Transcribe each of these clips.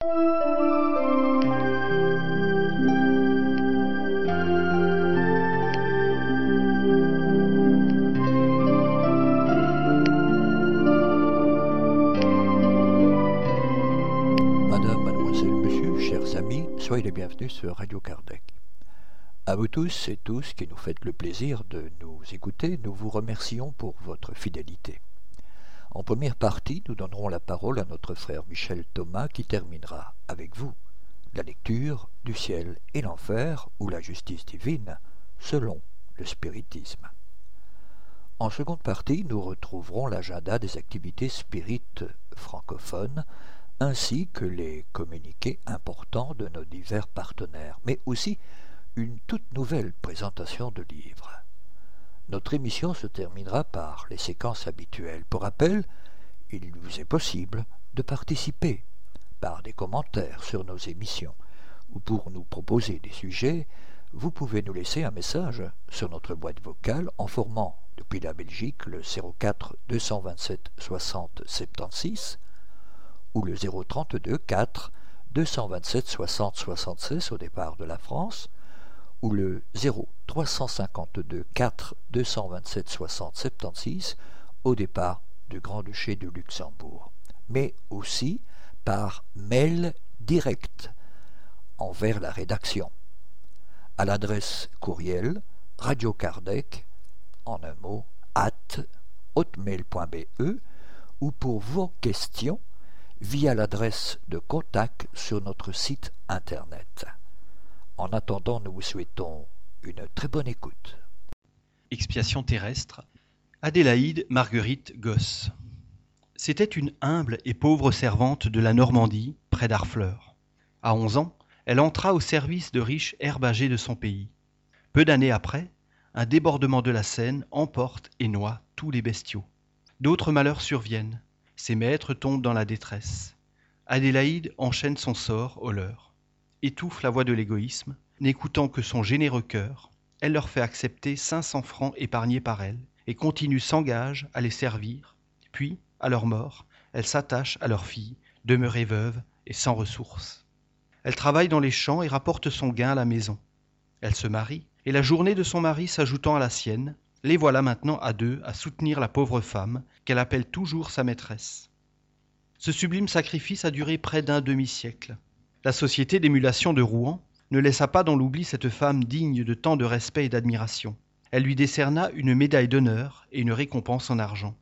Madame, mademoiselle, monsieur, chers amis, soyez les bienvenus sur Radio Kardec. À vous tous et tous qui nous faites le plaisir de nous écouter, nous vous remercions pour votre fidélité. En première partie, nous donnerons la parole à notre frère Michel Thomas qui terminera avec vous la lecture du ciel et l'enfer ou la justice divine selon le spiritisme. En seconde partie, nous retrouverons l'agenda des activités spirites francophones ainsi que les communiqués importants de nos divers partenaires, mais aussi une toute nouvelle présentation de livres. Notre émission se terminera par les séquences habituelles. Pour rappel, il vous est possible de participer par des commentaires sur nos émissions ou pour nous proposer des sujets, vous pouvez nous laisser un message sur notre boîte vocale en formant depuis la Belgique le 04 227 60 76 ou le 032 4 227 60 76 au départ de la France, ou le 0 352 4 227 60 76 au départ du Grand-Duché de Luxembourg, mais aussi par mail direct envers la rédaction, à l'adresse courriel Radio Kardec, en un mot, at hotmail.be, ou pour vos questions via l'adresse de contact sur notre site internet. En attendant, nous vous souhaitons une très bonne écoute. Expiation terrestre. Adélaïde Marguerite Gosse. C'était une humble et pauvre servante de la Normandie, près d'Arfleur. À onze ans, elle entra au service de riches herbagers de son pays. Peu d'années après, un débordement de la Seine emporte et noie tous les bestiaux. D'autres malheurs surviennent ses maîtres tombent dans la détresse. Adélaïde enchaîne son sort au leur. Étouffe la voix de l'égoïsme, n'écoutant que son généreux cœur, elle leur fait accepter cinq cents francs épargnés par elle, et continue sans gage à les servir. Puis, à leur mort, elle s'attache à leur fille, demeurée veuve et sans ressources. Elle travaille dans les champs et rapporte son gain à la maison. Elle se marie, et la journée de son mari s'ajoutant à la sienne, les voilà maintenant à deux à soutenir la pauvre femme qu'elle appelle toujours sa maîtresse. Ce sublime sacrifice a duré près d'un demi-siècle. La société d'émulation de Rouen ne laissa pas dans l'oubli cette femme digne de tant de respect et d'admiration. Elle lui décerna une médaille d'honneur et une récompense en argent.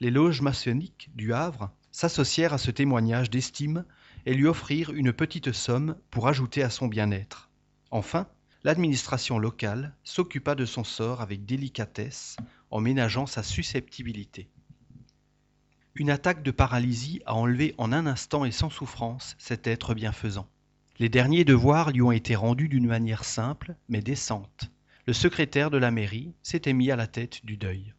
Les loges maçonniques du Havre s'associèrent à ce témoignage d'estime et lui offrirent une petite somme pour ajouter à son bien-être. Enfin, l'administration locale s'occupa de son sort avec délicatesse en ménageant sa susceptibilité. Une attaque de paralysie a enlevé en un instant et sans souffrance cet être bienfaisant. Les derniers devoirs lui ont été rendus d'une manière simple mais décente. Le secrétaire de la mairie s'était mis à la tête du deuil.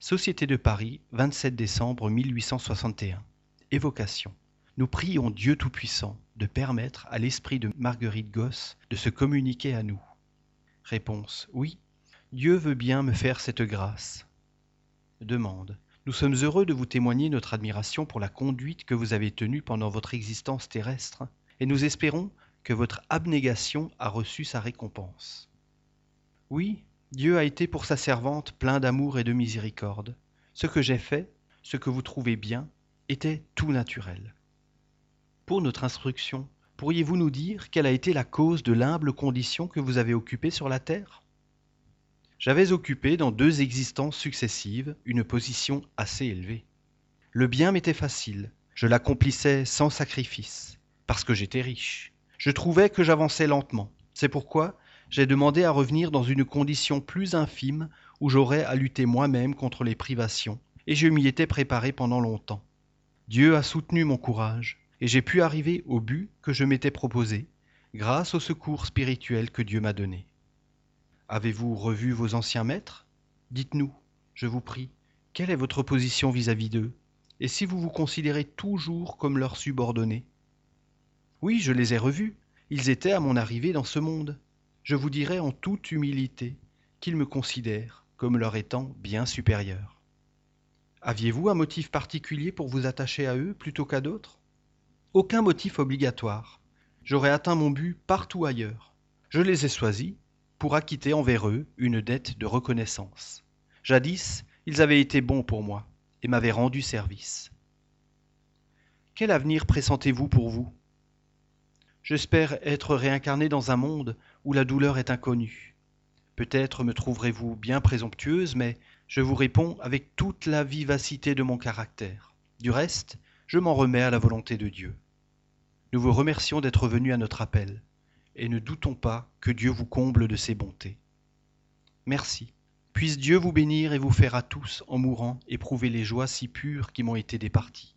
Société de Paris, 27 décembre 1861. Évocation. Nous prions Dieu Tout-Puissant de permettre à l'esprit de Marguerite Gosse de se communiquer à nous. Réponse. Oui, Dieu veut bien me faire cette grâce. Demande. Nous sommes heureux de vous témoigner notre admiration pour la conduite que vous avez tenue pendant votre existence terrestre, et nous espérons que votre abnégation a reçu sa récompense. Oui, Dieu a été pour sa servante plein d'amour et de miséricorde. Ce que j'ai fait, ce que vous trouvez bien, était tout naturel. Pour notre instruction, pourriez-vous nous dire quelle a été la cause de l'humble condition que vous avez occupée sur la terre? J'avais occupé dans deux existences successives une position assez élevée. Le bien m'était facile, je l'accomplissais sans sacrifice, parce que j'étais riche. Je trouvais que j'avançais lentement. C'est pourquoi j'ai demandé à revenir dans une condition plus infime où j'aurais à lutter moi-même contre les privations, et je m'y étais préparé pendant longtemps. Dieu a soutenu mon courage, et j'ai pu arriver au but que je m'étais proposé, grâce au secours spirituel que Dieu m'a donné. Avez-vous revu vos anciens maîtres? Dites-nous, je vous prie, quelle est votre position vis-à-vis d'eux, et si vous vous considérez toujours comme leurs subordonnés? Oui, je les ai revus, ils étaient à mon arrivée dans ce monde. Je vous dirai en toute humilité qu'ils me considèrent comme leur étant bien supérieurs. Aviez-vous un motif particulier pour vous attacher à eux plutôt qu'à d'autres? Aucun motif obligatoire. J'aurais atteint mon but partout ailleurs. Je les ai choisis pour acquitter envers eux une dette de reconnaissance. Jadis, ils avaient été bons pour moi et m'avaient rendu service. Quel avenir pressentez-vous pour vous? J'espère être réincarné dans un monde où la douleur est inconnue. Peut-être me trouverez-vous bien présomptueuse, mais je vous réponds avec toute la vivacité de mon caractère. Du reste, je m'en remets à la volonté de Dieu. Nous vous remercions d'être venus à notre appel, et ne doutons pas que Dieu vous comble de ses bontés. Merci. Puisse Dieu vous bénir et vous faire à tous, en mourant, éprouver les joies si pures qui m'ont été départies.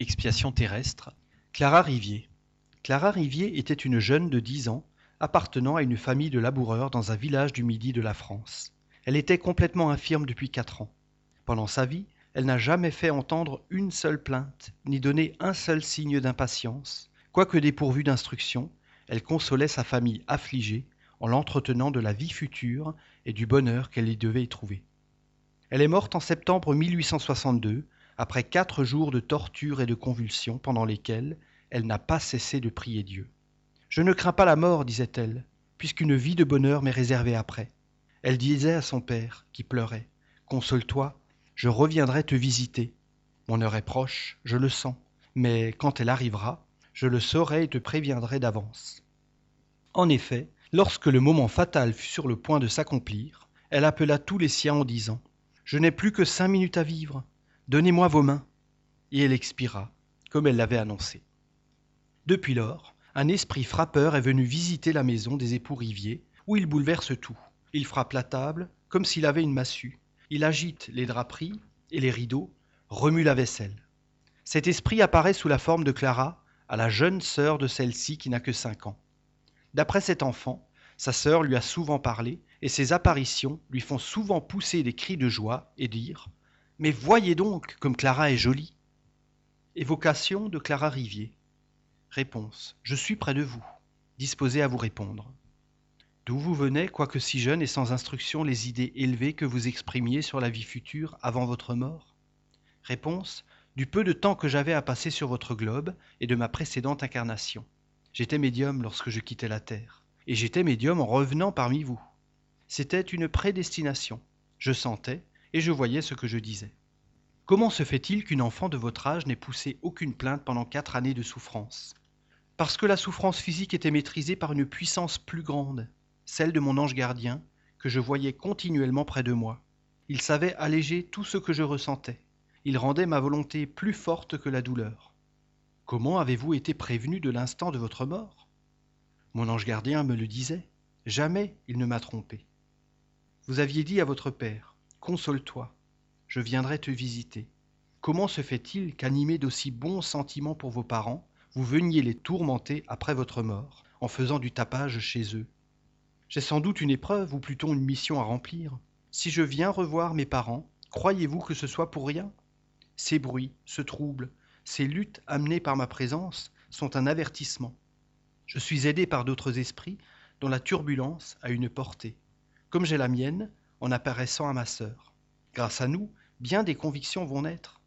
Expiation terrestre. Clara Rivier. Clara Rivier était une jeune de dix ans appartenant à une famille de laboureurs dans un village du midi de la France. Elle était complètement infirme depuis quatre ans. Pendant sa vie, elle n'a jamais fait entendre une seule plainte, ni donné un seul signe d'impatience. Quoique dépourvue d'instruction, elle consolait sa famille affligée en l'entretenant de la vie future et du bonheur qu'elle y devait y trouver. Elle est morte en septembre 1862, après quatre jours de torture et de convulsions pendant lesquels elle n'a pas cessé de prier Dieu. Je ne crains pas la mort, disait-elle, puisqu'une vie de bonheur m'est réservée après. Elle disait à son père, qui pleurait, Console-toi, je reviendrai te visiter. Mon heure est proche, je le sens, mais quand elle arrivera, je le saurai et te préviendrai d'avance. En effet, lorsque le moment fatal fut sur le point de s'accomplir, elle appela tous les siens en disant Je n'ai plus que cinq minutes à vivre, donnez-moi vos mains. Et elle expira, comme elle l'avait annoncé. Depuis lors, un esprit frappeur est venu visiter la maison des époux Rivier, où il bouleverse tout. Il frappe la table comme s'il avait une massue. Il agite les draperies et les rideaux, remue la vaisselle. Cet esprit apparaît sous la forme de Clara, à la jeune sœur de celle-ci qui n'a que cinq ans. D'après cet enfant, sa sœur lui a souvent parlé, et ses apparitions lui font souvent pousser des cris de joie et dire Mais voyez donc comme Clara est jolie Évocation de Clara Rivier. Réponse. Je suis près de vous, disposé à vous répondre. D'où vous venez, quoique si jeune et sans instruction, les idées élevées que vous exprimiez sur la vie future avant votre mort? Réponse. Du peu de temps que j'avais à passer sur votre globe et de ma précédente incarnation. J'étais médium lorsque je quittais la Terre, et j'étais médium en revenant parmi vous. C'était une prédestination. Je sentais et je voyais ce que je disais. Comment se fait-il qu'une enfant de votre âge n'ait poussé aucune plainte pendant quatre années de souffrance? Parce que la souffrance physique était maîtrisée par une puissance plus grande, celle de mon ange gardien, que je voyais continuellement près de moi. Il savait alléger tout ce que je ressentais. Il rendait ma volonté plus forte que la douleur. Comment avez-vous été prévenu de l'instant de votre mort? Mon ange gardien me le disait. Jamais il ne m'a trompé. Vous aviez dit à votre père, Console-toi, je viendrai te visiter. Comment se fait-il qu'animé d'aussi bons sentiments pour vos parents, vous veniez les tourmenter après votre mort, en faisant du tapage chez eux? J'ai sans doute une épreuve, ou plutôt une mission à remplir. Si je viens revoir mes parents, croyez-vous que ce soit pour rien? Ces bruits, ce trouble, ces luttes amenées par ma présence sont un avertissement. Je suis aidé par d'autres esprits dont la turbulence a une portée, comme j'ai la mienne en apparaissant à ma sœur. Grâce à nous, bien des convictions vont naître.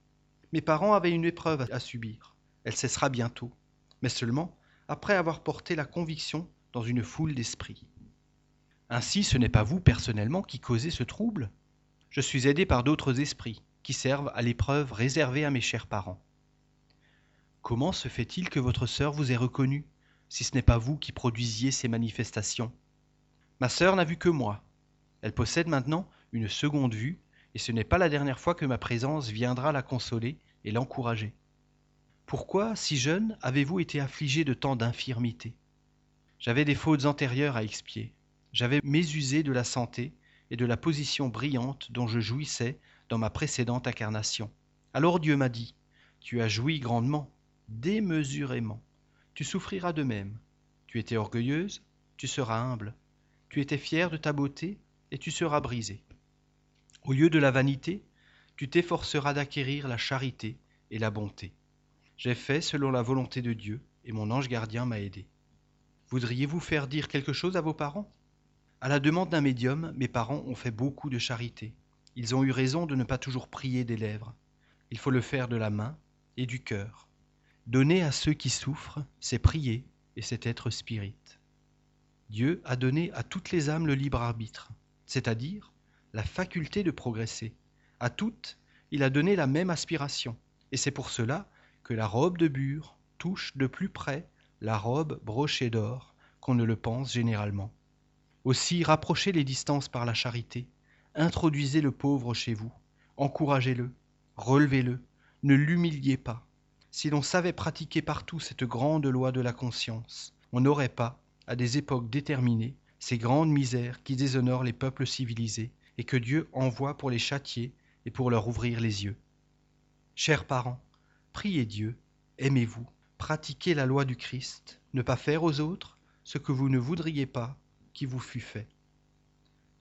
Mes parents avaient une épreuve à subir. Elle cessera bientôt, mais seulement après avoir porté la conviction dans une foule d'esprits. Ainsi, ce n'est pas vous personnellement qui causez ce trouble. Je suis aidé par d'autres esprits servent à l'épreuve réservée à mes chers parents. Comment se fait-il que votre sœur vous ait reconnu, si ce n'est pas vous qui produisiez ces manifestations? Ma sœur n'a vu que moi. Elle possède maintenant une seconde vue et ce n'est pas la dernière fois que ma présence viendra la consoler et l'encourager. Pourquoi, si jeune, avez-vous été affligé de tant d'infirmités? J'avais des fautes antérieures à expier. J'avais mésusé de la santé et de la position brillante dont je jouissais dans ma précédente incarnation. Alors Dieu m'a dit, Tu as joui grandement, démesurément. Tu souffriras de même. Tu étais orgueilleuse, tu seras humble. Tu étais fière de ta beauté, et tu seras brisée. Au lieu de la vanité, tu t'efforceras d'acquérir la charité et la bonté. J'ai fait selon la volonté de Dieu, et mon ange gardien m'a aidé. Voudriez-vous faire dire quelque chose à vos parents? À la demande d'un médium, mes parents ont fait beaucoup de charité. Ils ont eu raison de ne pas toujours prier des lèvres. Il faut le faire de la main, et du cœur. Donner à ceux qui souffrent, c'est prier et c'est être spirit. Dieu a donné à toutes les âmes le libre arbitre, c'est-à-dire la faculté de progresser. À toutes, il a donné la même aspiration, et c'est pour cela que la robe de bure touche de plus près la robe brochée d'or qu'on ne le pense généralement. Aussi rapprochez les distances par la charité, introduisez le pauvre chez vous, encouragez-le, relevez-le, ne l'humiliez pas. Si l'on savait pratiquer partout cette grande loi de la conscience, on n'aurait pas, à des époques déterminées, ces grandes misères qui déshonorent les peuples civilisés et que Dieu envoie pour les châtier et pour leur ouvrir les yeux. Chers parents, priez Dieu, aimez-vous, pratiquez la loi du Christ, ne pas faire aux autres ce que vous ne voudriez pas qui vous fût fait.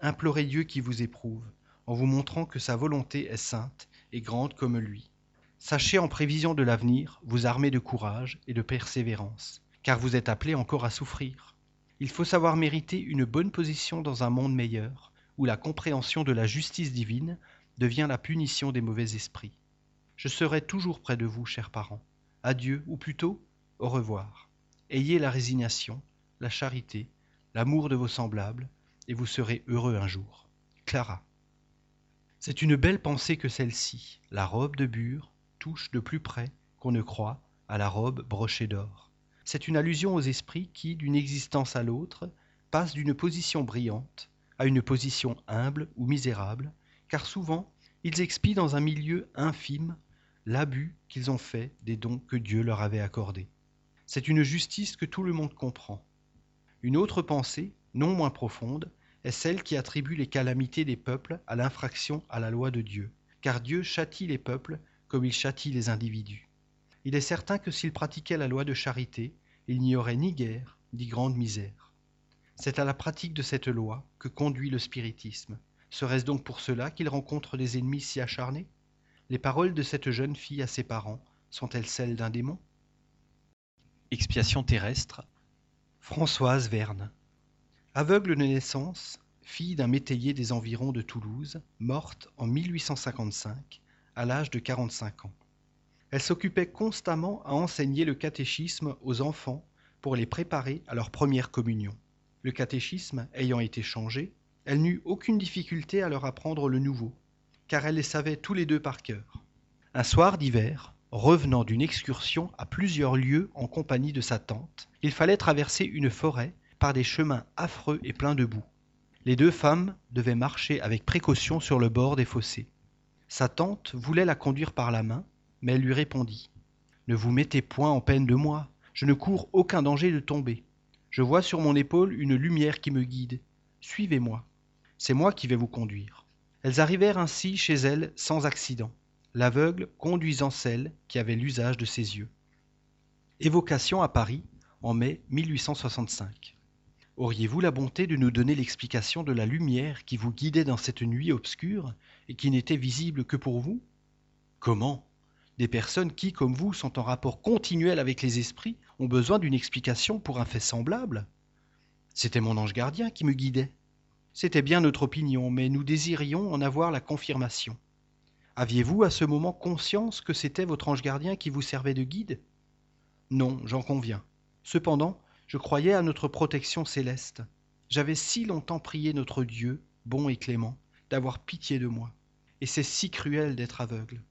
Implorez Dieu qui vous éprouve, en vous montrant que sa volonté est sainte et grande comme lui. Sachez en prévision de l'avenir vous armer de courage et de persévérance, car vous êtes appelés encore à souffrir. Il faut savoir mériter une bonne position dans un monde meilleur, où la compréhension de la justice divine devient la punition des mauvais esprits. Je serai toujours près de vous, chers parents. Adieu, ou plutôt, au revoir. Ayez la résignation, la charité, l'amour de vos semblables, et vous serez heureux un jour. Clara. C'est une belle pensée que celle-ci, la robe de bure, touche de plus près qu'on ne croit à la robe brochée d'or. C'est une allusion aux esprits qui, d'une existence à l'autre, passent d'une position brillante à une position humble ou misérable, car souvent ils expient dans un milieu infime l'abus qu'ils ont fait des dons que Dieu leur avait accordés. C'est une justice que tout le monde comprend. Une autre pensée, non moins profonde, est celle qui attribue les calamités des peuples à l'infraction à la loi de Dieu, car Dieu châtie les peuples comme il châtie les individus. Il est certain que s'il pratiquait la loi de charité, il n'y aurait ni guerre, ni grande misère. C'est à la pratique de cette loi que conduit le spiritisme. Serait-ce donc pour cela qu'il rencontre des ennemis si acharnés? Les paroles de cette jeune fille à ses parents sont-elles celles d'un démon? Expiation terrestre. Françoise Verne. Aveugle de naissance, fille d'un métayer des environs de Toulouse, morte en 1855, à l'âge de 45 ans. Elle s'occupait constamment à enseigner le catéchisme aux enfants pour les préparer à leur première communion. Le catéchisme ayant été changé, elle n'eut aucune difficulté à leur apprendre le nouveau, car elle les savait tous les deux par cœur. Un soir d'hiver, revenant d'une excursion à plusieurs lieues en compagnie de sa tante, il fallait traverser une forêt par des chemins affreux et pleins de boue. Les deux femmes devaient marcher avec précaution sur le bord des fossés. Sa tante voulait la conduire par la main, mais elle lui répondit Ne vous mettez point en peine de moi, je ne cours aucun danger de tomber. Je vois sur mon épaule une lumière qui me guide. Suivez-moi. C'est moi qui vais vous conduire. Elles arrivèrent ainsi chez elle sans accident, l'aveugle conduisant celle qui avait l'usage de ses yeux. Évocation à Paris en mai 1865. Auriez-vous la bonté de nous donner l'explication de la lumière qui vous guidait dans cette nuit obscure et qui n'était visible que pour vous? Comment? Des personnes qui, comme vous, sont en rapport continuel avec les esprits ont besoin d'une explication pour un fait semblable? C'était mon ange gardien qui me guidait. C'était bien notre opinion, mais nous désirions en avoir la confirmation. Aviez-vous à ce moment conscience que c'était votre ange gardien qui vous servait de guide? Non, j'en conviens. Cependant, je croyais à notre protection céleste. J'avais si longtemps prié notre Dieu, bon et clément, d'avoir pitié de moi. Et c'est si cruel d'être aveugle.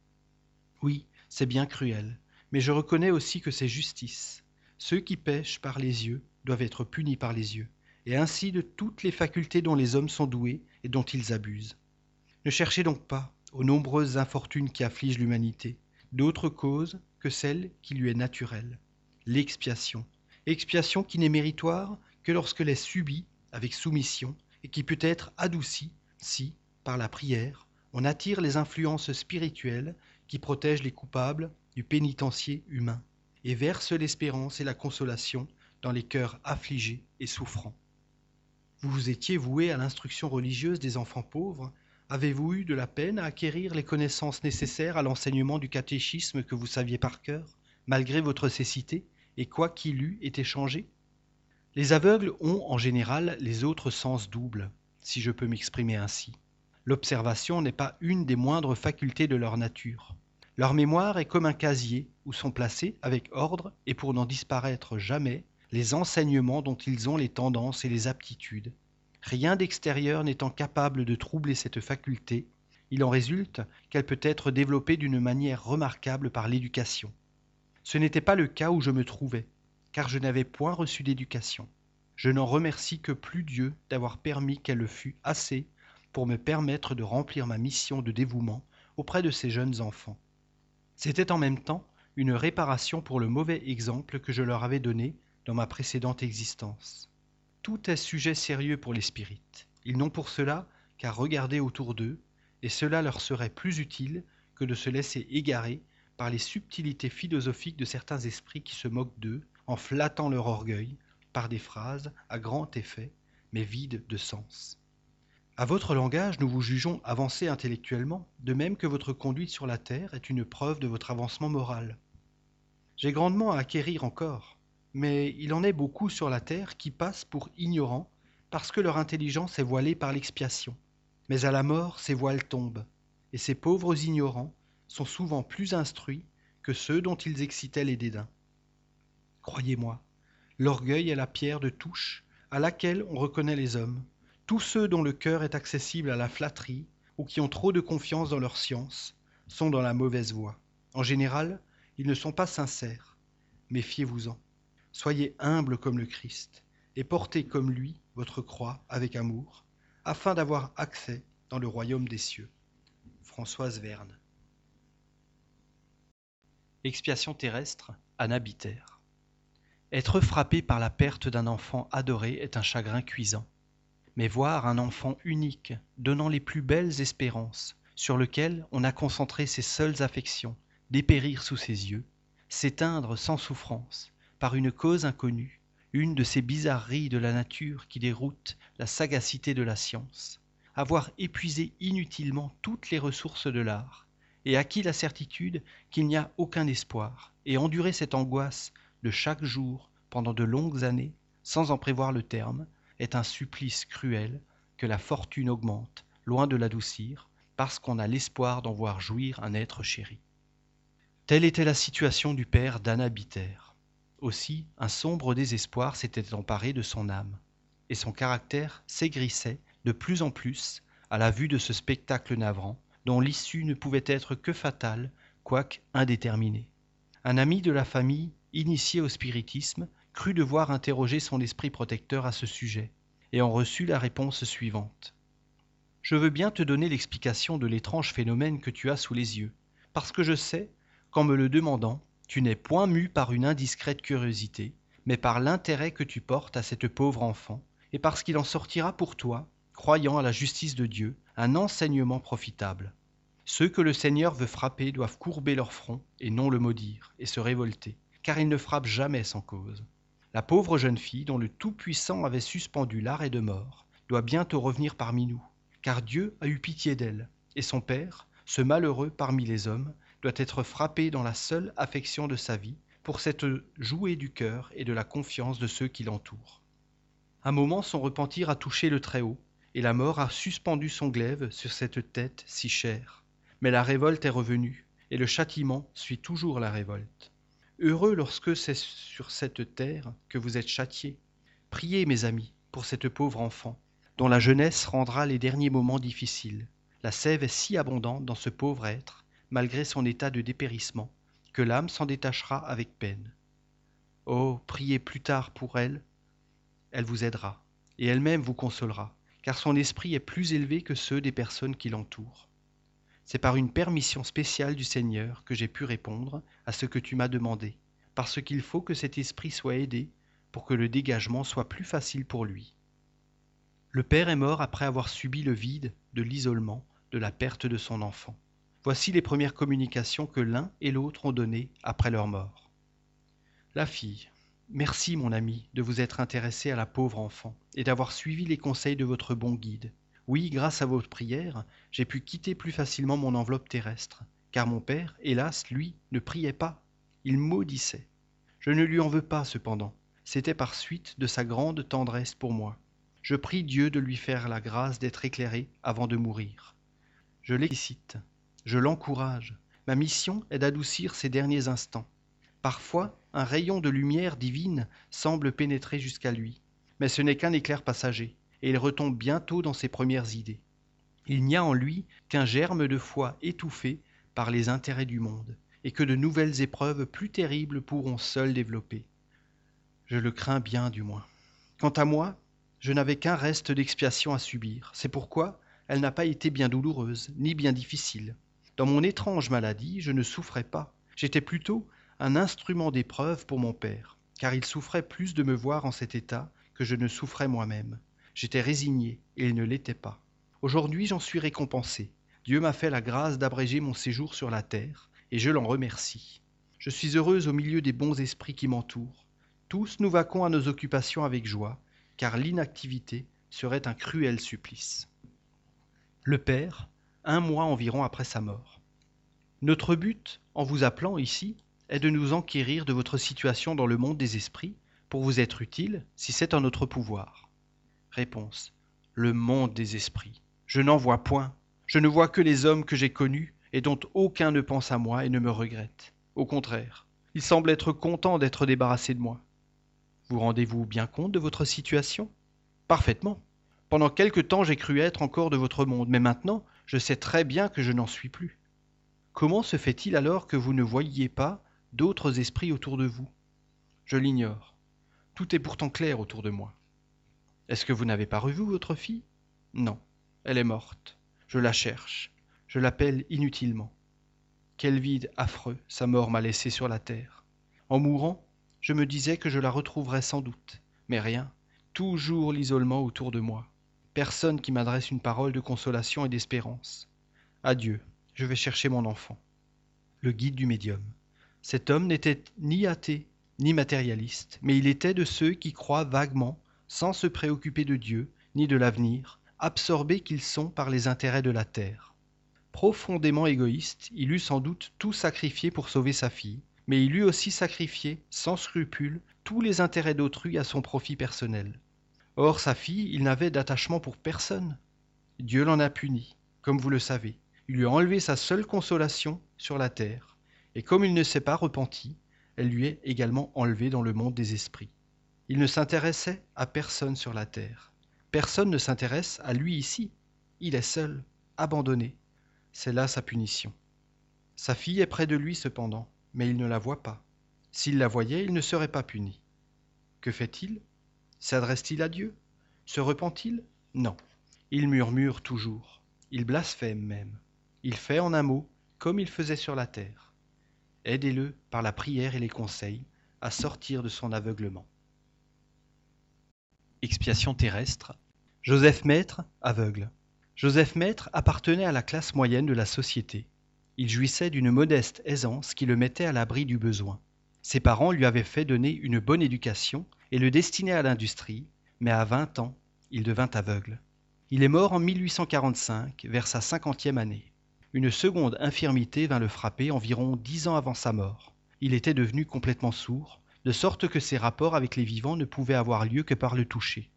Oui, c'est bien cruel, mais je reconnais aussi que c'est justice. Ceux qui pêchent par les yeux doivent être punis par les yeux, et ainsi de toutes les facultés dont les hommes sont doués et dont ils abusent. Ne cherchez donc pas, aux nombreuses infortunes qui affligent l'humanité, d'autre cause que celle qui lui est naturelle, l'expiation, expiation qui n'est méritoire que lorsqu'elle est subie avec soumission et qui peut être adoucie si, par la prière, on attire les influences spirituelles qui protègent les coupables du pénitencier humain et verse l'espérance et la consolation dans les cœurs affligés et souffrants. Vous vous étiez voué à l'instruction religieuse des enfants pauvres Avez-vous eu de la peine à acquérir les connaissances nécessaires à l'enseignement du catéchisme que vous saviez par cœur, malgré votre cécité? Et quoi qu'il eût été changé? Les aveugles ont en général les autres sens doubles, si je peux m'exprimer ainsi. L'observation n'est pas une des moindres facultés de leur nature. Leur mémoire est comme un casier où sont placés, avec ordre et pour n'en disparaître jamais, les enseignements dont ils ont les tendances et les aptitudes. Rien d'extérieur n'étant capable de troubler cette faculté, il en résulte qu'elle peut être développée d'une manière remarquable par l'éducation. Ce n'était pas le cas où je me trouvais, car je n'avais point reçu d'éducation. Je n'en remercie que plus Dieu d'avoir permis qu'elle le fût assez pour me permettre de remplir ma mission de dévouement auprès de ces jeunes enfants. C'était en même temps une réparation pour le mauvais exemple que je leur avais donné dans ma précédente existence. Tout est sujet sérieux pour les spirites. Ils n'ont pour cela qu'à regarder autour d'eux, et cela leur serait plus utile que de se laisser égarer par les subtilités philosophiques de certains esprits qui se moquent d'eux en flattant leur orgueil par des phrases à grand effet, mais vides de sens. À votre langage, nous vous jugeons avancé intellectuellement, de même que votre conduite sur la terre est une preuve de votre avancement moral. J'ai grandement à acquérir encore, mais il en est beaucoup sur la terre qui passent pour ignorants parce que leur intelligence est voilée par l'expiation. Mais à la mort, ces voiles tombent, et ces pauvres ignorants sont souvent plus instruits que ceux dont ils excitaient les dédains. Croyez-moi, l'orgueil est la pierre de touche à laquelle on reconnaît les hommes. Tous ceux dont le cœur est accessible à la flatterie ou qui ont trop de confiance dans leur science sont dans la mauvaise voie. En général, ils ne sont pas sincères. Méfiez-vous-en. Soyez humble comme le Christ et portez comme lui votre croix avec amour, afin d'avoir accès dans le royaume des cieux. Françoise Verne. Expiation terrestre, Anna Être frappé par la perte d'un enfant adoré est un chagrin cuisant. Mais voir un enfant unique, donnant les plus belles espérances, sur lequel on a concentré ses seules affections, dépérir sous ses yeux, s'éteindre sans souffrance, par une cause inconnue, une de ces bizarreries de la nature qui déroutent la sagacité de la science, avoir épuisé inutilement toutes les ressources de l'art, et acquis la certitude qu'il n'y a aucun espoir, et endurer cette angoisse de chaque jour pendant de longues années, sans en prévoir le terme, est un supplice cruel que la fortune augmente, loin de l'adoucir, parce qu'on a l'espoir d'en voir jouir un être chéri. Telle était la situation du père d'Anna Bitter. Aussi, un sombre désespoir s'était emparé de son âme, et son caractère s'aigrissait de plus en plus à la vue de ce spectacle navrant, dont l'issue ne pouvait être que fatale, quoique indéterminée. Un ami de la famille, initié au spiritisme, crut devoir interroger son esprit protecteur à ce sujet, et en reçut la réponse suivante. Je veux bien te donner l'explication de l'étrange phénomène que tu as sous les yeux, parce que je sais qu'en me le demandant, tu n'es point mu par une indiscrète curiosité, mais par l'intérêt que tu portes à cette pauvre enfant, et parce qu'il en sortira pour toi, croyant à la justice de Dieu, un enseignement profitable. Ceux que le Seigneur veut frapper doivent courber leur front et non le maudire, et se révolter, car il ne frappe jamais sans cause. La pauvre jeune fille, dont le Tout-Puissant avait suspendu l'arrêt de mort, doit bientôt revenir parmi nous, car Dieu a eu pitié d'elle, et son Père, ce malheureux parmi les hommes, doit être frappé dans la seule affection de sa vie pour cette jouée du cœur et de la confiance de ceux qui l'entourent. Un moment son repentir a touché le Très-Haut, et la mort a suspendu son glaive sur cette tête si chère. Mais la révolte est revenue, et le châtiment suit toujours la révolte. Heureux lorsque c'est sur cette terre que vous êtes châtiés. Priez, mes amis, pour cette pauvre enfant, dont la jeunesse rendra les derniers moments difficiles. La sève est si abondante dans ce pauvre être malgré son état de dépérissement, que l'âme s'en détachera avec peine. Oh, priez plus tard pour elle, elle vous aidera, et elle-même vous consolera, car son esprit est plus élevé que ceux des personnes qui l'entourent. C'est par une permission spéciale du Seigneur que j'ai pu répondre à ce que tu m'as demandé, parce qu'il faut que cet esprit soit aidé pour que le dégagement soit plus facile pour lui. Le père est mort après avoir subi le vide de l'isolement, de la perte de son enfant. Voici les premières communications que l'un et l'autre ont données après leur mort. La fille. Merci, mon ami, de vous être intéressé à la pauvre enfant et d'avoir suivi les conseils de votre bon guide. Oui, grâce à votre prière, j'ai pu quitter plus facilement mon enveloppe terrestre, car mon père, hélas, lui, ne priait pas. Il maudissait. Je ne lui en veux pas, cependant. C'était par suite de sa grande tendresse pour moi. Je prie Dieu de lui faire la grâce d'être éclairé avant de mourir. Je l'excite je l'encourage. Ma mission est d'adoucir ses derniers instants. Parfois, un rayon de lumière divine semble pénétrer jusqu'à lui, mais ce n'est qu'un éclair passager, et il retombe bientôt dans ses premières idées. Il n'y a en lui qu'un germe de foi étouffé par les intérêts du monde, et que de nouvelles épreuves plus terribles pourront seules développer. Je le crains bien du moins. Quant à moi, je n'avais qu'un reste d'expiation à subir. C'est pourquoi elle n'a pas été bien douloureuse, ni bien difficile. Dans mon étrange maladie, je ne souffrais pas. J'étais plutôt un instrument d'épreuve pour mon père, car il souffrait plus de me voir en cet état que je ne souffrais moi-même. J'étais résigné, et il ne l'était pas. Aujourd'hui j'en suis récompensé. Dieu m'a fait la grâce d'abréger mon séjour sur la terre, et je l'en remercie. Je suis heureuse au milieu des bons esprits qui m'entourent. Tous nous vaquons à nos occupations avec joie, car l'inactivité serait un cruel supplice. Le Père, un mois environ après sa mort. Notre but, en vous appelant ici, est de nous enquérir de votre situation dans le monde des esprits, pour vous être utile, si c'est en notre pouvoir. Réponse. Le monde des esprits. Je n'en vois point. Je ne vois que les hommes que j'ai connus et dont aucun ne pense à moi et ne me regrette. Au contraire, ils semblent être contents d'être débarrassés de moi. Vous rendez-vous bien compte de votre situation? Parfaitement. Pendant quelque temps j'ai cru être encore de votre monde, mais maintenant je sais très bien que je n'en suis plus. Comment se fait-il alors que vous ne voyiez pas d'autres esprits autour de vous? Je l'ignore. Tout est pourtant clair autour de moi. Est-ce que vous n'avez pas revu votre fille? Non, elle est morte. Je la cherche. Je l'appelle inutilement. Quel vide affreux sa mort m'a laissé sur la terre. En mourant, je me disais que je la retrouverais sans doute, mais rien, toujours l'isolement autour de moi. Personne qui m'adresse une parole de consolation et d'espérance. Adieu, je vais chercher mon enfant. Le guide du médium. Cet homme n'était ni athée ni matérialiste, mais il était de ceux qui croient vaguement, sans se préoccuper de Dieu ni de l'avenir, absorbés qu'ils sont par les intérêts de la terre. Profondément égoïste, il eût sans doute tout sacrifié pour sauver sa fille, mais il eût aussi sacrifié, sans scrupule, tous les intérêts d'autrui à son profit personnel. Or sa fille, il n'avait d'attachement pour personne. Dieu l'en a puni, comme vous le savez. Il lui a enlevé sa seule consolation sur la terre et comme il ne s'est pas repenti, elle lui est également enlevée dans le monde des esprits. Il ne s'intéressait à personne sur la terre. Personne ne s'intéresse à lui ici. Il est seul, abandonné. C'est là sa punition. Sa fille est près de lui cependant, mais il ne la voit pas. S'il la voyait, il ne serait pas puni. Que fait-il? S'adresse-t-il à Dieu? Se repent-il? Non. Il murmure toujours. Il blasphème même. Il fait en un mot comme il faisait sur la terre. Aidez-le, par la prière et les conseils, à sortir de son aveuglement. Expiation terrestre. Joseph Maître, aveugle. Joseph Maître appartenait à la classe moyenne de la société. Il jouissait d'une modeste aisance qui le mettait à l'abri du besoin. Ses parents lui avaient fait donner une bonne éducation et le destinaient à l'industrie, mais à 20 ans, il devint aveugle. Il est mort en 1845, vers sa cinquantième année. Une seconde infirmité vint le frapper environ dix ans avant sa mort. Il était devenu complètement sourd, de sorte que ses rapports avec les vivants ne pouvaient avoir lieu que par le toucher.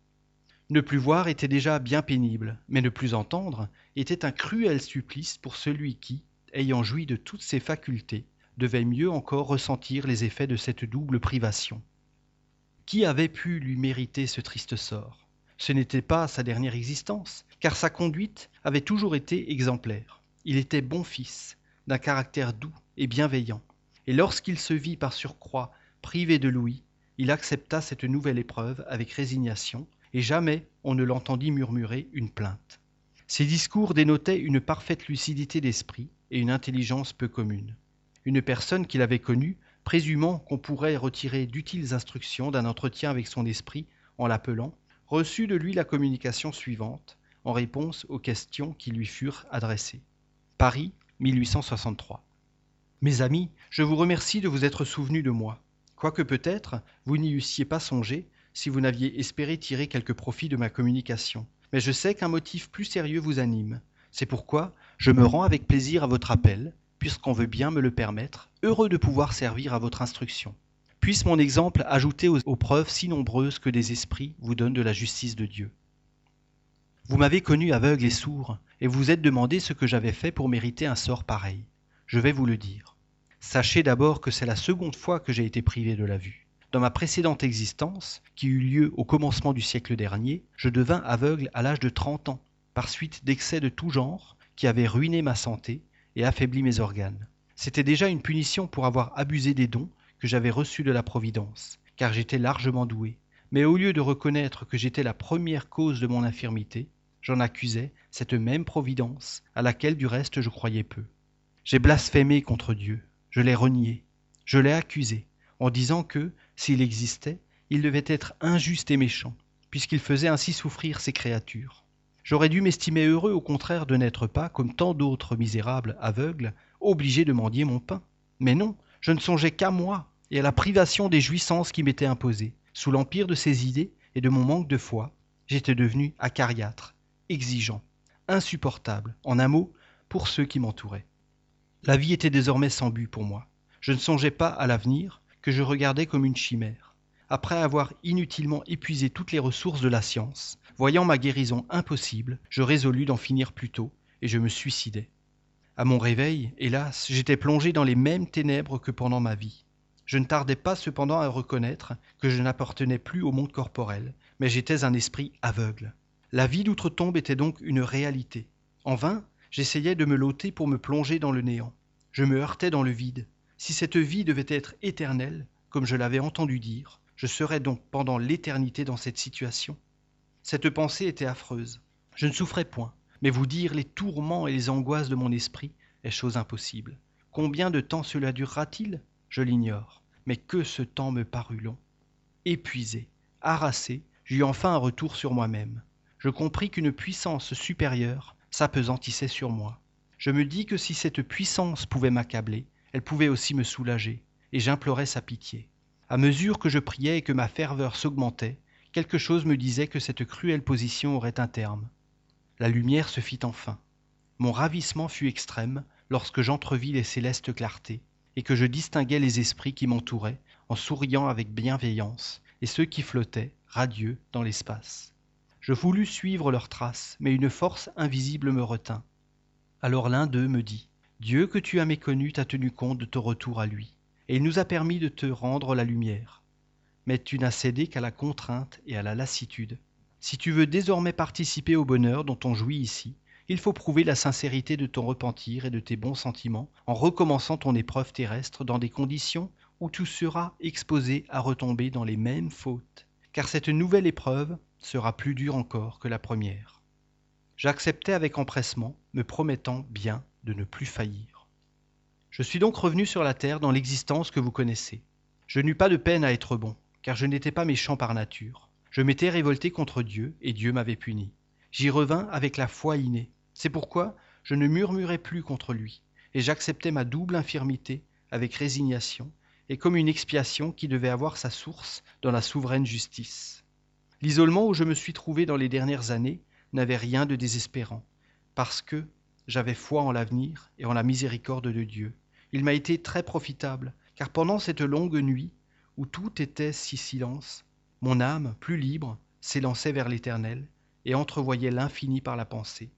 Ne plus voir était déjà bien pénible, mais ne plus entendre était un cruel supplice pour celui qui, ayant joui de toutes ses facultés, devait mieux encore ressentir les effets de cette double privation. Qui avait pu lui mériter ce triste sort? Ce n'était pas sa dernière existence, car sa conduite avait toujours été exemplaire. Il était bon fils, d'un caractère doux et bienveillant, et lorsqu'il se vit par surcroît privé de Louis, il accepta cette nouvelle épreuve avec résignation, et jamais on ne l'entendit murmurer une plainte. Ses discours dénotaient une parfaite lucidité d'esprit et une intelligence peu commune. Une personne qu'il avait connue, présumant qu'on pourrait retirer d'utiles instructions d'un entretien avec son esprit en l'appelant, reçut de lui la communication suivante en réponse aux questions qui lui furent adressées. Paris, 1863. Mes amis, je vous remercie de vous être souvenus de moi, quoique peut-être vous n'y eussiez pas songé si vous n'aviez espéré tirer quelque profit de ma communication. Mais je sais qu'un motif plus sérieux vous anime. C'est pourquoi je me rends avec plaisir à votre appel, puisqu'on veut bien me le permettre, heureux de pouvoir servir à votre instruction. Puisse mon exemple ajouter aux, preuves si nombreuses que des esprits vous donnent de la justice de Dieu. Vous m'avez connu aveugle et sourd, et vous êtes demandé ce que j'avais fait pour mériter un sort pareil. Je vais vous le dire. Sachez d'abord que c'est la seconde fois que j'ai été privé de la vue. Dans ma précédente existence, qui eut lieu au commencement du siècle dernier, je devins aveugle à l'âge de 30 ans, par suite d'excès de tout genre qui avaient ruiné ma santé et affaibli mes organes. C'était déjà une punition pour avoir abusé des dons que j'avais reçus de la Providence, car j'étais largement doué. Mais au lieu de reconnaître que j'étais la première cause de mon infirmité, j'en accusais cette même Providence, à laquelle du reste je croyais peu. J'ai blasphémé contre Dieu, je l'ai renié, je l'ai accusé, en disant que, s'il existait, il devait être injuste et méchant, puisqu'il faisait ainsi souffrir ses créatures. J'aurais dû m'estimer heureux au contraire de n'être pas, comme tant d'autres misérables aveugles, obligé de mendier mon pain. Mais non, je ne songeais qu'à moi et à la privation des jouissances qui m'étaient imposées. Sous l'empire de ces idées et de mon manque de foi, j'étais devenu acariâtre, exigeant, insupportable, en un mot, pour ceux qui m'entouraient. La vie était désormais sans but pour moi. Je ne songeais pas à l'avenir, que je regardais comme une chimère. Après avoir inutilement épuisé toutes les ressources de la science, voyant ma guérison impossible, je résolus d'en finir plus tôt, et je me suicidai. À mon réveil, hélas, j'étais plongé dans les mêmes ténèbres que pendant ma vie. Je ne tardais pas cependant à reconnaître que je n'appartenais plus au monde corporel, mais j'étais un esprit aveugle. La vie d'outre-tombe était donc une réalité. En vain, J'essayais de me loter pour me plonger dans le néant. Je me heurtais dans le vide. Si cette vie devait être éternelle, comme je l'avais entendu dire, je serais donc pendant l'éternité dans cette situation. Cette pensée était affreuse. Je ne souffrais point, mais vous dire les tourments et les angoisses de mon esprit est chose impossible. Combien de temps cela durera-t-il? Je l'ignore, mais que ce temps me parut long. Épuisé, harassé, j'eus enfin un retour sur moi-même. Je compris qu'une puissance supérieure s'apesantissait sur moi. Je me dis que si cette puissance pouvait m'accabler, elle pouvait aussi me soulager, et j'implorais sa pitié. À mesure que je priais et que ma ferveur s'augmentait, quelque chose me disait que cette cruelle position aurait un terme. La lumière se fit enfin. Mon ravissement fut extrême lorsque j'entrevis les célestes clartés, et que je distinguai les esprits qui m'entouraient en souriant avec bienveillance, et ceux qui flottaient, radieux, dans l'espace. Je voulus suivre leurs traces, mais une force invisible me retint. Alors l'un d'eux me dit Dieu que tu as méconnu t'a tenu compte de ton retour à lui, et il nous a permis de te rendre la lumière. Mais tu n'as cédé qu'à la contrainte et à la lassitude. Si tu veux désormais participer au bonheur dont on jouit ici, il faut prouver la sincérité de ton repentir et de tes bons sentiments en recommençant ton épreuve terrestre dans des conditions où tu seras exposé à retomber dans les mêmes fautes. Car cette nouvelle épreuve sera plus dure encore que la première. J'acceptai avec empressement, me promettant bien de ne plus faillir. Je suis donc revenu sur la terre dans l'existence que vous connaissez. Je n'eus pas de peine à être bon, car je n'étais pas méchant par nature. Je m'étais révolté contre Dieu, et Dieu m'avait puni. J'y revins avec la foi innée. C'est pourquoi je ne murmurais plus contre lui, et j'acceptais ma double infirmité avec résignation, et comme une expiation qui devait avoir sa source dans la souveraine justice. L'isolement où je me suis trouvé dans les dernières années n'avait rien de désespérant, parce que j'avais foi en l'avenir et en la miséricorde de Dieu. Il m'a été très profitable, car pendant cette longue nuit, où tout était si silence, mon âme, plus libre, s'élançait vers l'Éternel et entrevoyait l'infini par la pensée.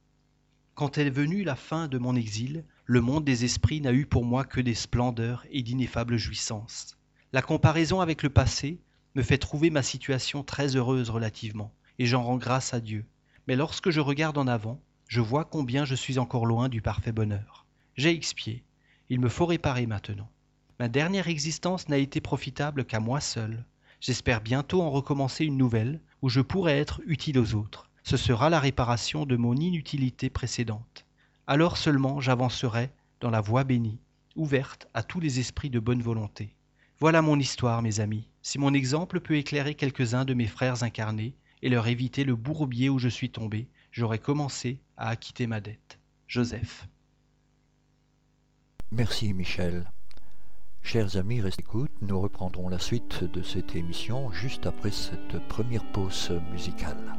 Quand est venue la fin de mon exil, le monde des esprits n'a eu pour moi que des splendeurs et d'ineffables jouissances. La comparaison avec le passé me fait trouver ma situation très heureuse relativement, et j'en rends grâce à Dieu. Mais lorsque je regarde en avant, je vois combien je suis encore loin du parfait bonheur. J'ai expié, il me faut réparer maintenant. Ma dernière existence n'a été profitable qu'à moi seul. J'espère bientôt en recommencer une nouvelle, où je pourrai être utile aux autres. Ce sera la réparation de mon inutilité précédente. Alors seulement j'avancerai dans la voie bénie, ouverte à tous les esprits de bonne volonté. Voilà mon histoire, mes amis. Si mon exemple peut éclairer quelques-uns de mes frères incarnés et leur éviter le bourbier où je suis tombé, j'aurai commencé à acquitter ma dette. Joseph. Merci Michel. Chers amis, restez écoute, nous reprendrons la suite de cette émission juste après cette première pause musicale.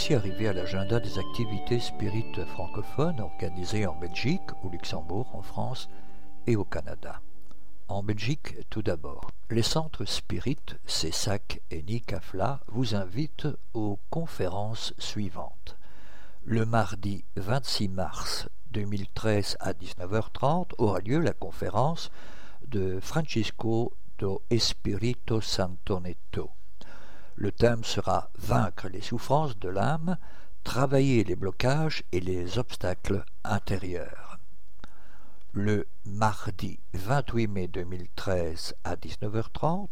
Voici arrivé à l'agenda des activités spirites francophones organisées en Belgique, au Luxembourg, en France et au Canada. En Belgique, tout d'abord, les centres spirites CESAC et Nicafla vous invitent aux conférences suivantes. Le mardi 26 mars 2013 à 19h30 aura lieu la conférence de Francisco do Espirito Santonetto. Le thème sera Vaincre les souffrances de l'âme, travailler les blocages et les obstacles intérieurs. Le mardi 28 mai 2013 à 19h30,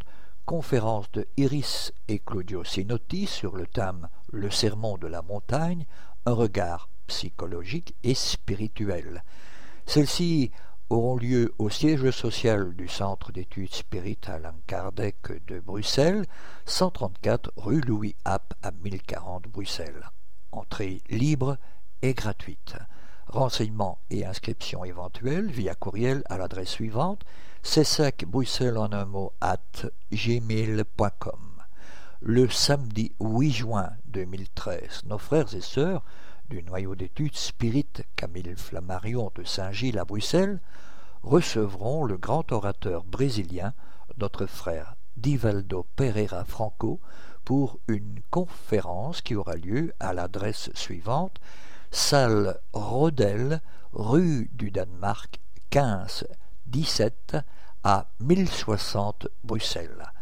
conférence de Iris et Claudio Sinotti sur le thème Le sermon de la montagne, un regard psychologique et spirituel. Celle-ci auront lieu au siège social du Centre d'études spirites Alain Kardec de Bruxelles, 134 rue Louis App à 1040 Bruxelles. Entrée libre et gratuite. Renseignements et inscriptions éventuelles via courriel à l'adresse suivante csac bruxelles en un mot at gmail.com. Le samedi 8 juin 2013, nos frères et sœurs du noyau d'études Spirit Camille Flammarion de Saint-Gilles à Bruxelles recevront le grand orateur brésilien, notre frère Divaldo Pereira Franco, pour une conférence qui aura lieu à l'adresse suivante salle Rodel, rue du Danemark, 15 17 à 1060 Bruxelles.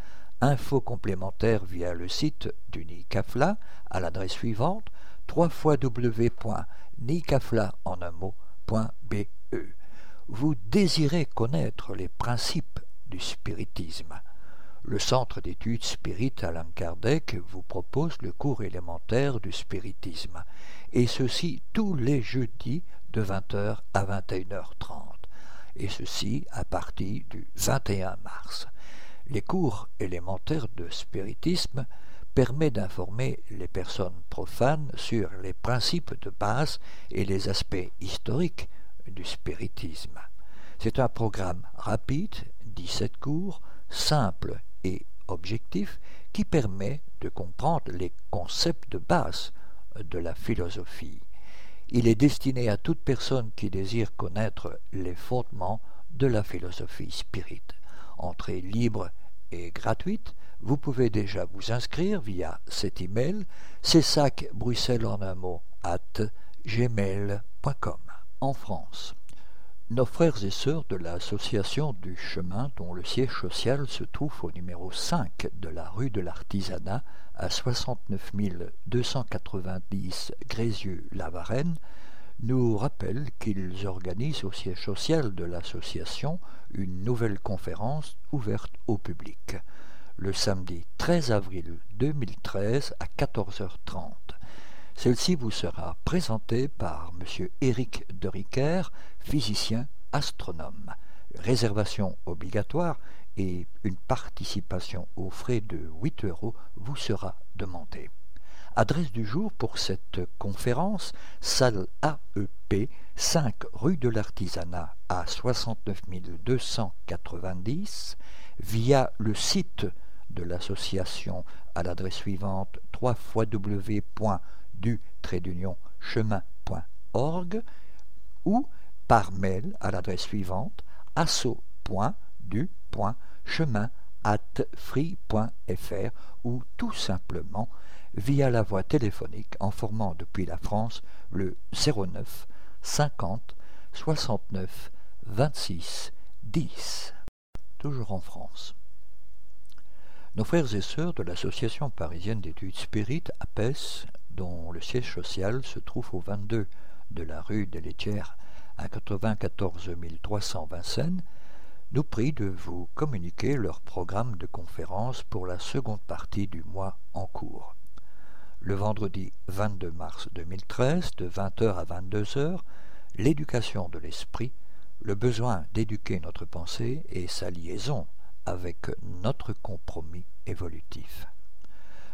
Infos complémentaires via le site du NICAFLA à l'adresse suivante www.nicafla en un mot.be. Vous désirez connaître les principes du spiritisme. Le Centre d'études Spirit Alain Kardec vous propose le cours élémentaire du spiritisme, et ceci tous les jeudis de 20h à 21h30, et ceci à partir du 21 mars. Les cours élémentaires de spiritisme permet d'informer les personnes profanes sur les principes de base et les aspects historiques du spiritisme. C'est un programme rapide, 17 cours, simple et objectif, qui permet de comprendre les concepts de base de la philosophie. Il est destiné à toute personne qui désire connaître les fondements de la philosophie spirit. Entrée libre et gratuite, vous pouvez déjà vous inscrire via cet email bruxelles en un at gmail.com. En France, nos frères et sœurs de l'association du chemin dont le siège social se trouve au numéro 5 de la rue de l'Artisanat à 69 290 Grézieux-la-Varenne nous rappellent qu'ils organisent au siège social de l'association une nouvelle conférence ouverte au public le samedi 13 avril 2013 à 14h30. Celle-ci vous sera présentée par M. Éric Dericker, physicien astronome. Réservation obligatoire et une participation aux frais de 8 euros vous sera demandée. Adresse du jour pour cette conférence, salle AEP, 5 rue de l'Artisanat à 69 290, via le site de l'association à l'adresse suivante www.du-chemin.org ou par mail à l'adresse suivante asso.du.chemin.free.fr ou tout simplement via la voie téléphonique en formant depuis la France le 09 50 69 26 10. Toujours en France. Nos frères et sœurs de l'Association parisienne d'études spirites, APES, dont le siège social se trouve au 22 de la rue des Laitières à 94 300 Vincennes, nous prient de vous communiquer leur programme de conférence pour la seconde partie du mois en cours. Le vendredi 22 mars 2013, de 20h à 22h, l'éducation de l'esprit, le besoin d'éduquer notre pensée et sa liaison avec notre compromis évolutif.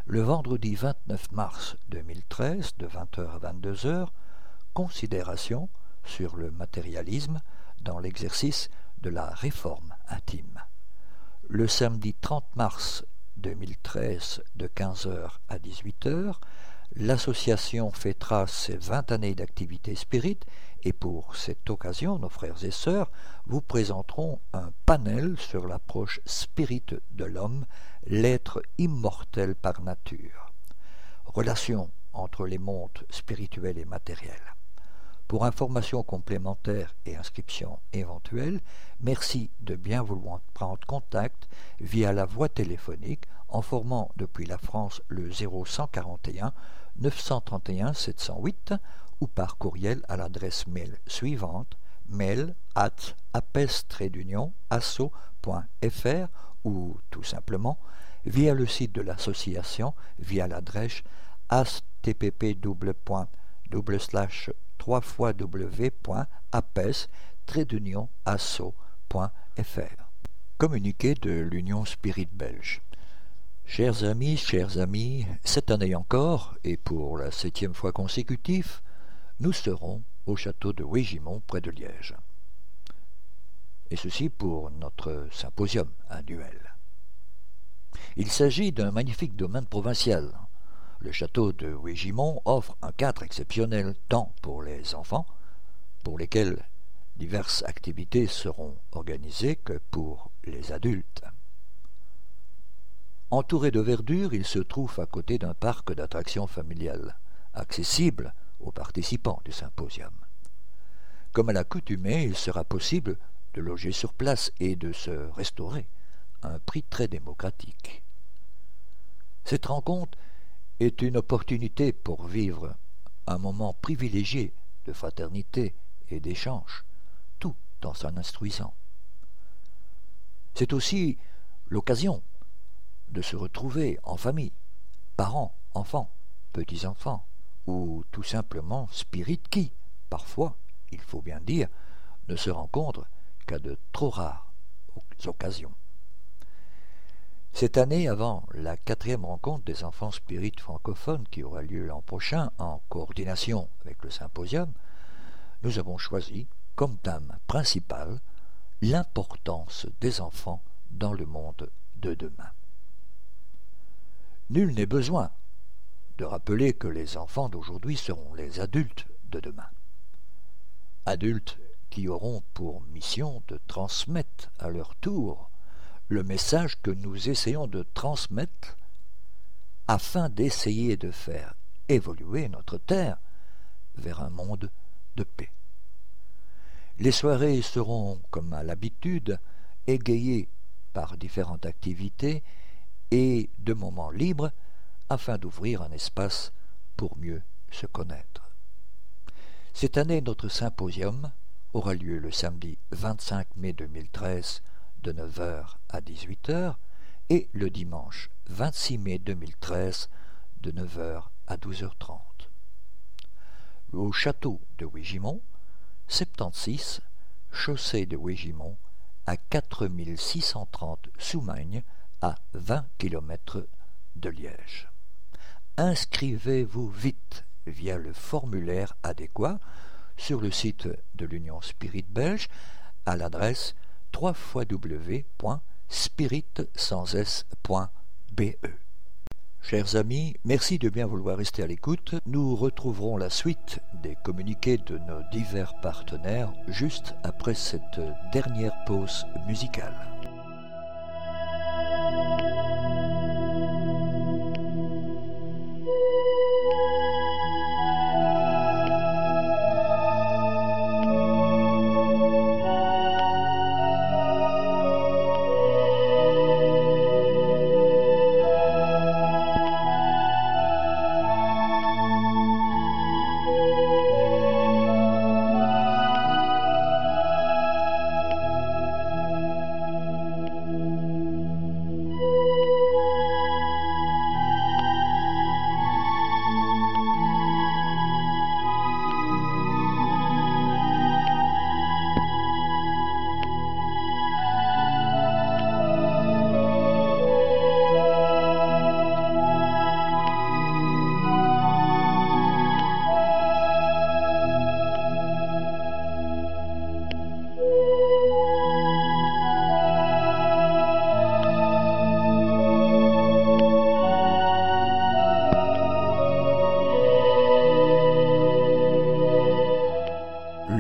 Le vendredi 29 mars 2013, de 20h à 22h, considération sur le matérialisme dans l'exercice de la réforme intime. Le samedi 30 mars 2013, de 15h à 18h, L'association fêtera ses 20 années d'activité spirit et pour cette occasion, nos frères et sœurs vous présenteront un panel sur l'approche spirit de l'homme, l'être immortel par nature. Relation entre les mondes spirituels et matériels. Pour informations complémentaires et inscriptions éventuelles, merci de bien vouloir prendre contact via la voie téléphonique en formant depuis la France le 0141 931 708 ou par courriel à l'adresse mail suivante mail at apes-asso.fr ou tout simplement via le site de l'association via l'adresse http trois fois www.apes-asso.fr Communiqué de l'Union Spirit Belge. Chers amis, chers amis, cette année encore, et pour la septième fois consécutive, nous serons au château de Wégimont près de Liège. Et ceci pour notre symposium annuel. Il s'agit d'un magnifique domaine provincial. Le château de Wégimont offre un cadre exceptionnel tant pour les enfants, pour lesquels diverses activités seront organisées, que pour les adultes. Entouré de verdure, il se trouve à côté d'un parc d'attractions familiales, accessible aux participants du symposium. Comme à l'accoutumée, il sera possible de loger sur place et de se restaurer à un prix très démocratique. Cette rencontre est une opportunité pour vivre un moment privilégié de fraternité et d'échange, tout en s'en instruisant. C'est aussi l'occasion de se retrouver en famille, parents, enfants, petits-enfants, ou tout simplement spirit qui, parfois, il faut bien dire, ne se rencontre qu'à de trop rares occasions. Cette année, avant la quatrième rencontre des enfants spirites francophones qui aura lieu l'an prochain en coordination avec le symposium, nous avons choisi comme thème principal l'importance des enfants dans le monde de demain. Nul n'est besoin de rappeler que les enfants d'aujourd'hui seront les adultes de demain. Adultes qui auront pour mission de transmettre à leur tour le message que nous essayons de transmettre afin d'essayer de faire évoluer notre Terre vers un monde de paix. Les soirées seront, comme à l'habitude, égayées par différentes activités et de moments libres afin d'ouvrir un espace pour mieux se connaître. Cette année, notre symposium aura lieu le samedi 25 mai 2013 de 9h à 18h et le dimanche 26 mai 2013 de 9h à 12h30. Au château de Wégimont, 76, chaussée de Wégimont, à 4630 Soumaigne, à 20 km de Liège inscrivez-vous vite via le formulaire adéquat sur le site de l'Union Spirit Belge à l'adresse www.spirit.be. Chers amis, merci de bien vouloir rester à l'écoute. Nous retrouverons la suite des communiqués de nos divers partenaires juste après cette dernière pause musicale.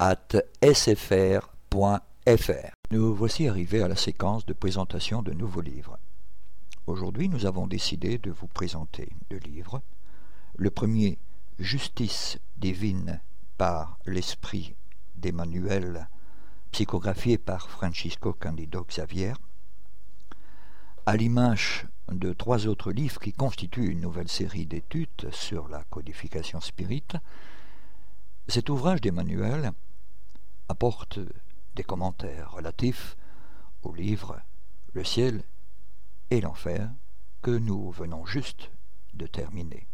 jppno.sfr.fr. Nous voici arrivés à la séquence de présentation de nouveaux livres. Aujourd'hui, nous avons décidé de vous présenter deux livres le premier, Justice divine par l'esprit d'Emmanuel, psychographié par Francisco Candido Xavier, à l'image de trois autres livres qui constituent une nouvelle série d'études sur la codification spirite, cet ouvrage d'Emmanuel apporte des commentaires relatifs au livre Le ciel et l'enfer que nous venons juste de terminer.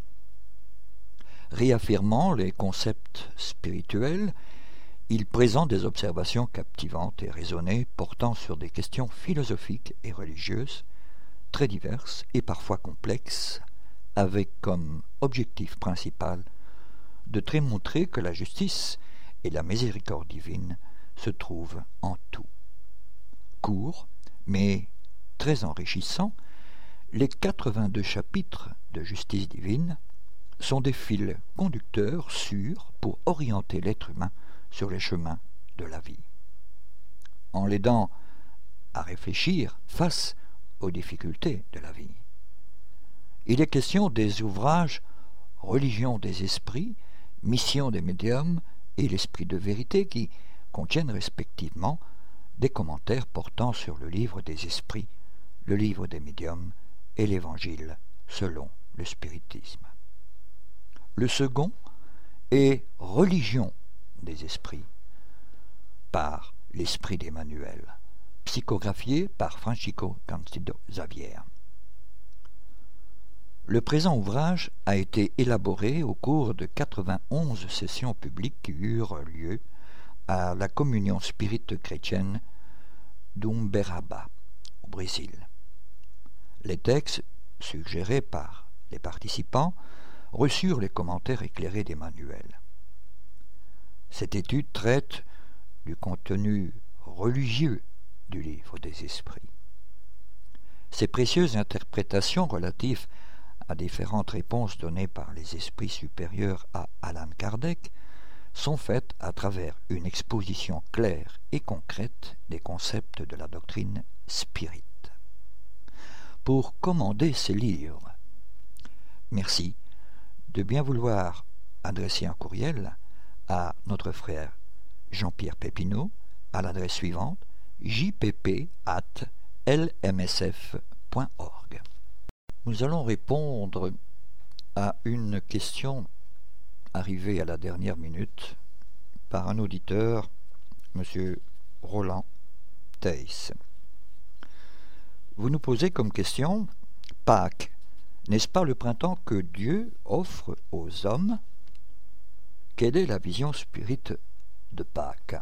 Réaffirmant les concepts spirituels, il présente des observations captivantes et raisonnées portant sur des questions philosophiques et religieuses, très diverses et parfois complexes, avec comme objectif principal de démontrer que la justice et la miséricorde divine se trouvent en tout. Court, mais très enrichissant, les 82 chapitres de justice divine sont des fils conducteurs sûrs pour orienter l'être humain sur les chemins de la vie. En l'aidant à réfléchir face aux difficultés de la vie. Il est question des ouvrages Religion des esprits, Mission des médiums et l'esprit de vérité qui contiennent respectivement des commentaires portant sur le livre des esprits, le livre des médiums et l'évangile selon le spiritisme. Le second est Religion des esprits par l'esprit d'Emmanuel, psychographié par Francisco Candido Xavier. Le présent ouvrage a été élaboré au cours de 91 sessions publiques qui eurent lieu à la communion spirite chrétienne d'Umberaba, au Brésil. Les textes suggérés par les participants reçurent les commentaires éclairés d'Emmanuel. Cette étude traite du contenu religieux du livre des esprits. Ces précieuses interprétations relatives différentes réponses données par les esprits supérieurs à Alan Kardec sont faites à travers une exposition claire et concrète des concepts de la doctrine spirit. Pour commander ces livres, merci de bien vouloir adresser un courriel à notre frère Jean-Pierre Pépineau à l'adresse suivante jpp.lmsf.org. Nous allons répondre à une question arrivée à la dernière minute par un auditeur, M. Roland Theiss. Vous nous posez comme question Pâques n'est-ce pas le printemps que Dieu offre aux hommes? Quelle est la vision spirite de Pâques?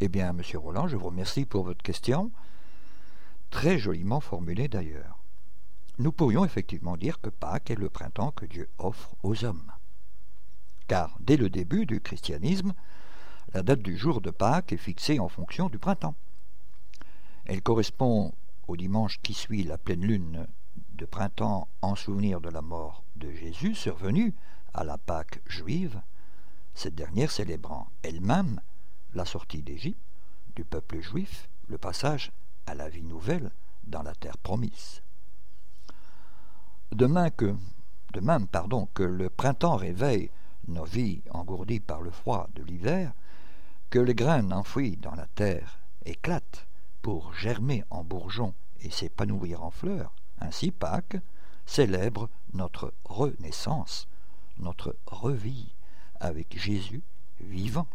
Eh bien, monsieur Roland, je vous remercie pour votre question, très joliment formulée d'ailleurs. Nous pourrions effectivement dire que Pâques est le printemps que Dieu offre aux hommes. Car dès le début du christianisme, la date du jour de Pâques est fixée en fonction du printemps. Elle correspond au dimanche qui suit la pleine lune de printemps en souvenir de la mort de Jésus survenu à la Pâque juive, cette dernière célébrant elle-même la sortie d'Égypte du peuple juif, le passage à la vie nouvelle dans la terre promise. De que, pardon, que le printemps réveille nos vies engourdies par le froid de l'hiver, que les graines enfouies dans la terre éclatent pour germer en bourgeons et s'épanouir en fleurs, ainsi Pâques célèbre notre renaissance, notre revie avec Jésus vivant.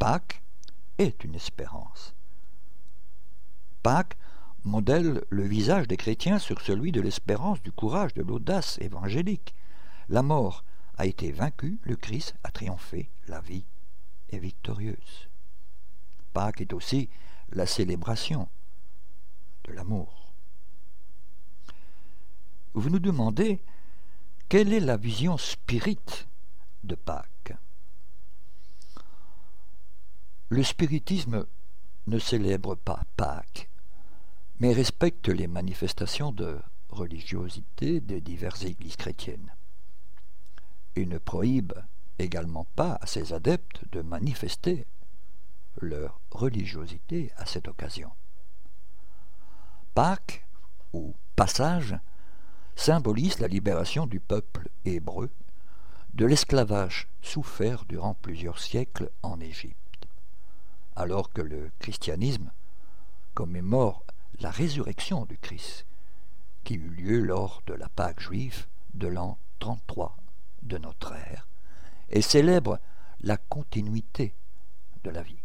Pâques est une espérance. Pâques modèle le visage des chrétiens sur celui de l'espérance, du courage, de l'audace évangélique. La mort a été vaincue, le Christ a triomphé, la vie est victorieuse. Pâques est aussi la célébration de l'amour. Vous nous demandez quelle est la vision spirite de Pâques? Le spiritisme ne célèbre pas Pâques, mais respecte les manifestations de religiosité des diverses églises chrétiennes. Il ne prohibe également pas à ses adeptes de manifester leur religiosité à cette occasion. Pâques, ou passage, symbolise la libération du peuple hébreu de l'esclavage souffert durant plusieurs siècles en Égypte, alors que le christianisme commémore la résurrection du Christ, qui eut lieu lors de la Pâque juive de l'an 33 de notre ère, et célèbre la continuité de la vie.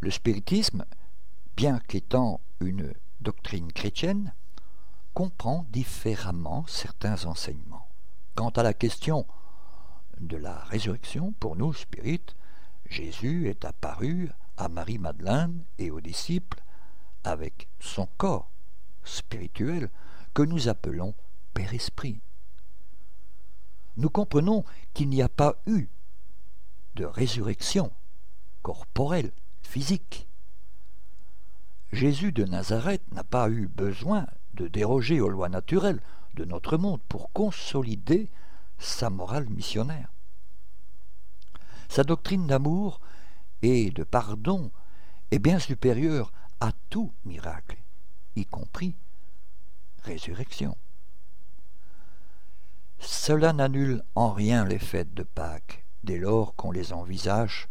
Le spiritisme, bien qu'étant une doctrine chrétienne, comprend différemment certains enseignements. Quant à la question de la résurrection, pour nous, spirites, Jésus est apparu à Marie-Madeleine et aux disciples avec son corps spirituel que nous appelons Père Esprit. Nous comprenons qu'il n'y a pas eu de résurrection corporelle, physique. Jésus de Nazareth n'a pas eu besoin de déroger aux lois naturelles de notre monde pour consolider sa morale missionnaire. Sa doctrine d'amour et de pardon est bien supérieure à tout miracle, y compris résurrection. Cela n'annule en rien les fêtes de Pâques, dès lors qu'on les envisage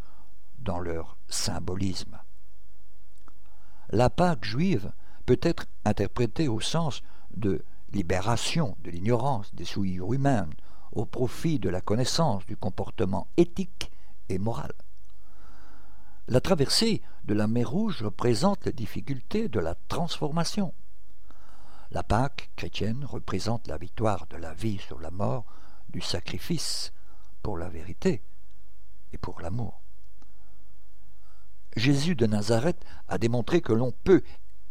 dans leur symbolisme. La Pâque juive peut être interprétée au sens de libération de l'ignorance des souillures humaines au profit de la connaissance du comportement éthique et moral. La traversée de la mer Rouge représente les difficultés de la transformation. La Pâque chrétienne représente la victoire de la vie sur la mort, du sacrifice pour la vérité et pour l'amour. Jésus de Nazareth a démontré que l'on peut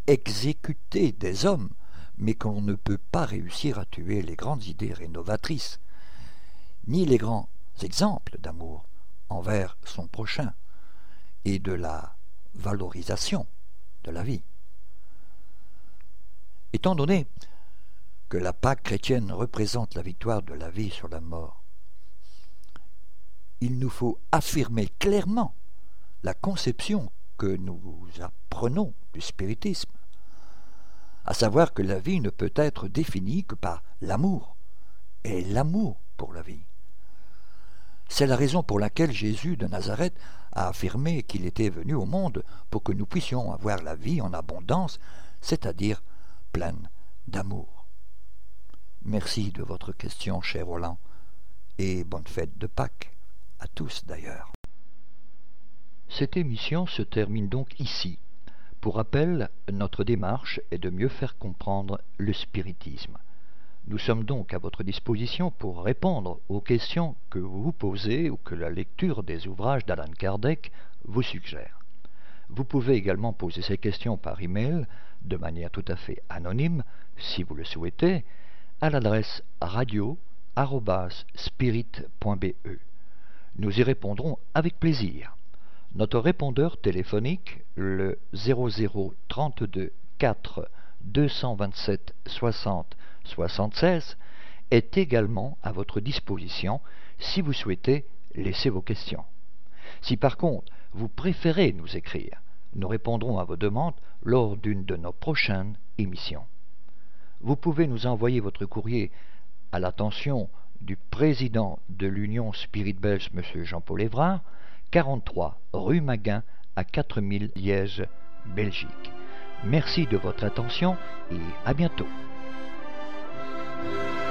exécuter des hommes, mais qu'on ne peut pas réussir à tuer les grandes idées rénovatrices, ni les grands exemples d'amour envers son prochain et de la valorisation de la vie. Étant donné que la Pâque chrétienne représente la victoire de la vie sur la mort, il nous faut affirmer clairement la conception que nous apprenons du spiritisme, à savoir que la vie ne peut être définie que par l'amour, et l'amour pour la vie. C'est la raison pour laquelle Jésus de Nazareth a affirmé qu'il était venu au monde pour que nous puissions avoir la vie en abondance, c'est-à-dire pleine d'amour. Merci de votre question, cher Roland, et bonne fête de Pâques, à tous d'ailleurs. Cette émission se termine donc ici. Pour rappel, notre démarche est de mieux faire comprendre le spiritisme. Nous sommes donc à votre disposition pour répondre aux questions que vous vous posez ou que la lecture des ouvrages d'Alan Kardec vous suggère. Vous pouvez également poser ces questions par email de manière tout à fait anonyme, si vous le souhaitez, à l'adresse radio@spirit.be. Nous y répondrons avec plaisir. Notre répondeur téléphonique, le 0032 4 227 60 76, est également à votre disposition si vous souhaitez laisser vos questions. Si par contre vous préférez nous écrire, nous répondrons à vos demandes lors d'une de nos prochaines émissions. Vous pouvez nous envoyer votre courrier à l'attention du président de l'Union Spirit Belge, M. Jean-Paul Évrard, 43 rue Maguin à 4000 Liège, Belgique. Merci de votre attention et à bientôt. Bye.